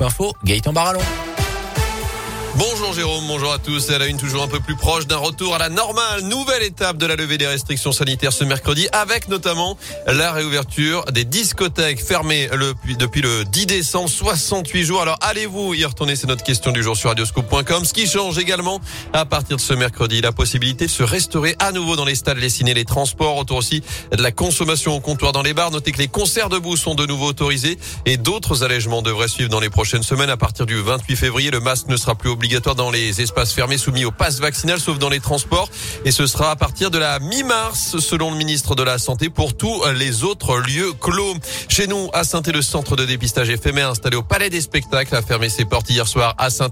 Info, Gaëtan Barallon. Bonjour Jérôme, bonjour à tous. Elle a une toujours un peu plus proche d'un retour à la normale. Nouvelle étape de la levée des restrictions sanitaires ce mercredi avec notamment la réouverture des discothèques fermées depuis le 10 décembre, 68 jours. Alors allez-vous y retourner? C'est notre question du jour sur radioscope.com. Ce qui change également à partir de ce mercredi, la possibilité de se restaurer à nouveau dans les stades, les ciné, les transports, autour aussi de la consommation au comptoir dans les bars. Notez que les concerts debout sont de nouveau autorisés et d'autres allègements devraient suivre dans les prochaines semaines. À partir du 28 février, le masque ne sera plus obligé obligatoire dans les espaces fermés soumis au pass vaccinal, sauf dans les transports. Et ce sera à partir de la mi-mars, selon le ministre de la Santé, pour tous les autres lieux clos. Chez nous, à saint le centre de dépistage éphémère installé au Palais des Spectacles a fermé ses portes hier soir à saint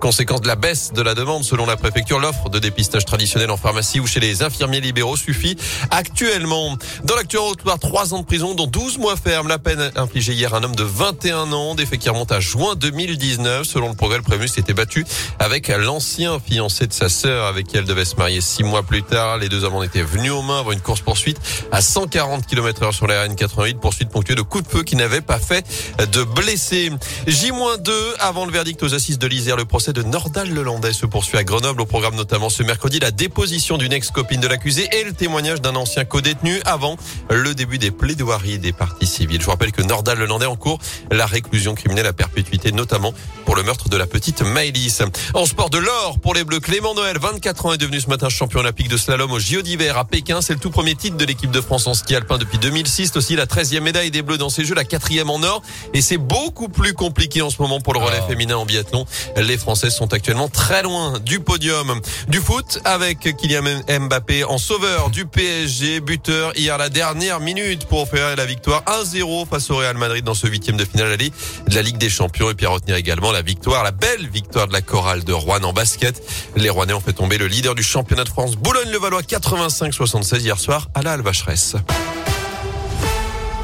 Conséquence de la baisse de la demande, selon la préfecture, l'offre de dépistage traditionnel en pharmacie ou chez les infirmiers libéraux suffit actuellement. Dans l'actuel rotoire, trois ans de prison, dont 12 mois ferme. La peine infligée hier à un homme de 21 ans, des faits qui remontent à juin 2019. Selon le progrès, le prévenu s'était battu avec l'ancien fiancé de sa sœur avec qui elle devait se marier six mois plus tard. Les deux hommes en étaient venus aux mains avant une course poursuite à 140 km heure sur la RN88, poursuite ponctuée de coups de feu qui n'avaient pas fait de blessés. J-2 avant le verdict aux assises de l'Isère, le procès de Nordal Lelandais se poursuit à Grenoble au programme notamment ce mercredi la déposition d'une ex-copine de l'accusé et le témoignage d'un ancien co-détenu avant le début des plaidoiries des parties civiles. Je vous rappelle que Nordal Lelandais en cours la réclusion criminelle à perpétuité notamment pour le meurtre de la petite Maëlys. En sport de l'or pour les Bleus, Clément Noël, 24 ans, est devenu ce matin champion olympique de slalom au JO d'hiver à Pékin. C'est le tout premier titre de l'équipe de France en ski alpin depuis 2006. Aussi la 13e médaille des Bleus dans ces Jeux, la quatrième en or. Et c'est beaucoup plus compliqué en ce moment pour le relais ah. féminin en biathlon. Les Françaises sont actuellement très loin du podium. Du foot avec Kylian Mbappé en sauveur du PSG, buteur hier la dernière minute pour opérer la victoire 1-0 face au Real Madrid dans ce huitième de finale aller de la Ligue des Champions. Et puis à retenir également la victoire, la belle victoire de la chorale de Rouen en basket. Les Rouennais ont fait tomber le leader du championnat de France, Boulogne-le-Valois 85-76 hier soir à la Alvacheresse.